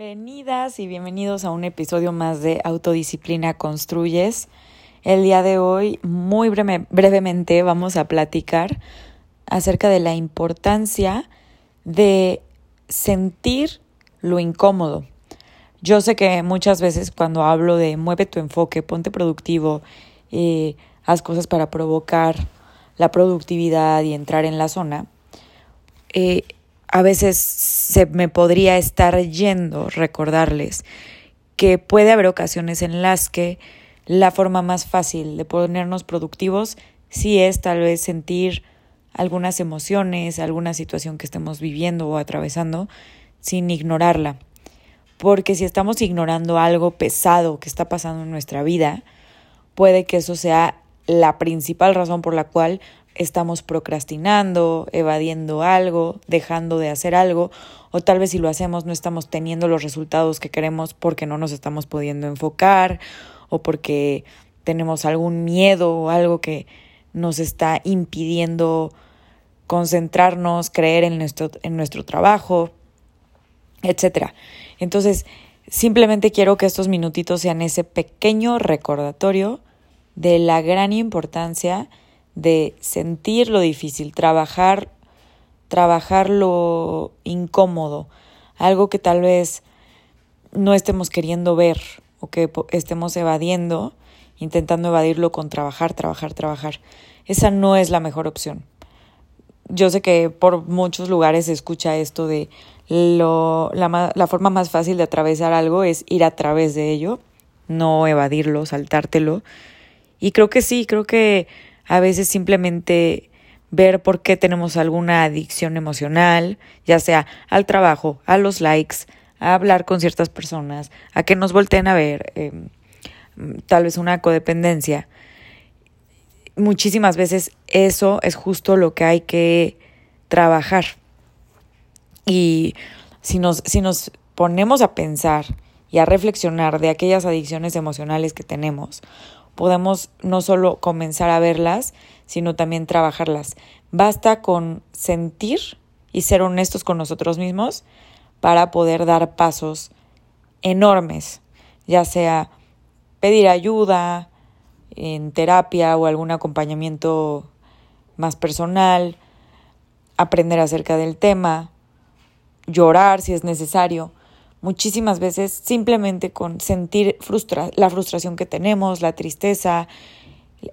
Bienvenidas y bienvenidos a un episodio más de Autodisciplina Construyes. El día de hoy, muy brevemente, vamos a platicar acerca de la importancia de sentir lo incómodo. Yo sé que muchas veces cuando hablo de mueve tu enfoque, ponte productivo, eh, haz cosas para provocar la productividad y entrar en la zona, eh, a veces se me podría estar yendo recordarles que puede haber ocasiones en las que la forma más fácil de ponernos productivos sí es tal vez sentir algunas emociones, alguna situación que estemos viviendo o atravesando sin ignorarla. Porque si estamos ignorando algo pesado que está pasando en nuestra vida, puede que eso sea la principal razón por la cual estamos procrastinando, evadiendo algo, dejando de hacer algo, o tal vez si lo hacemos no estamos teniendo los resultados que queremos porque no nos estamos pudiendo enfocar o porque tenemos algún miedo o algo que nos está impidiendo concentrarnos, creer en nuestro, en nuestro trabajo, etc. Entonces, simplemente quiero que estos minutitos sean ese pequeño recordatorio de la gran importancia de sentir lo difícil, trabajar, trabajar lo incómodo, algo que tal vez no estemos queriendo ver o que estemos evadiendo, intentando evadirlo con trabajar, trabajar, trabajar. Esa no es la mejor opción. Yo sé que por muchos lugares se escucha esto de lo, la, la forma más fácil de atravesar algo es ir a través de ello, no evadirlo, saltártelo. Y creo que sí, creo que a veces simplemente ver por qué tenemos alguna adicción emocional, ya sea al trabajo, a los likes, a hablar con ciertas personas, a que nos volteen a ver, em, tal vez una codependencia. Muchísimas veces eso es justo lo que hay que trabajar. Y si nos, si nos ponemos a pensar y a reflexionar de aquellas adicciones emocionales que tenemos, podemos no solo comenzar a verlas, sino también trabajarlas. Basta con sentir y ser honestos con nosotros mismos para poder dar pasos enormes, ya sea pedir ayuda en terapia o algún acompañamiento más personal, aprender acerca del tema, llorar si es necesario, muchísimas veces simplemente con sentir frustra la frustración que tenemos, la tristeza,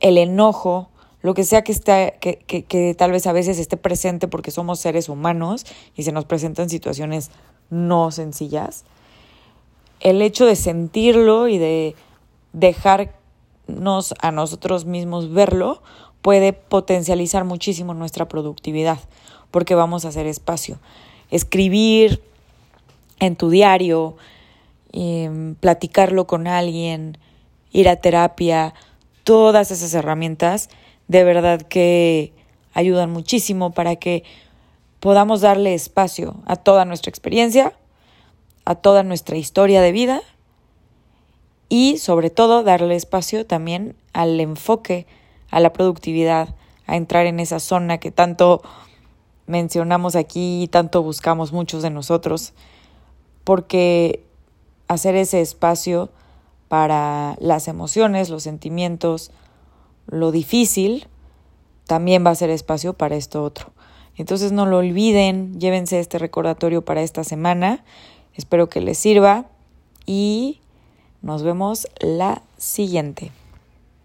el enojo, lo que sea que, esté, que, que, que, tal vez a veces esté presente porque somos seres humanos y se nos presentan situaciones no sencillas, el hecho de sentirlo y de dejarnos a nosotros mismos verlo puede potencializar muchísimo nuestra productividad porque vamos a hacer espacio. Escribir, en tu diario, em, platicarlo con alguien, ir a terapia, todas esas herramientas de verdad que ayudan muchísimo para que podamos darle espacio a toda nuestra experiencia, a toda nuestra historia de vida y sobre todo darle espacio también al enfoque, a la productividad, a entrar en esa zona que tanto mencionamos aquí y tanto buscamos muchos de nosotros porque hacer ese espacio para las emociones, los sentimientos, lo difícil, también va a ser espacio para esto otro. Entonces no lo olviden, llévense este recordatorio para esta semana. Espero que les sirva y nos vemos la siguiente.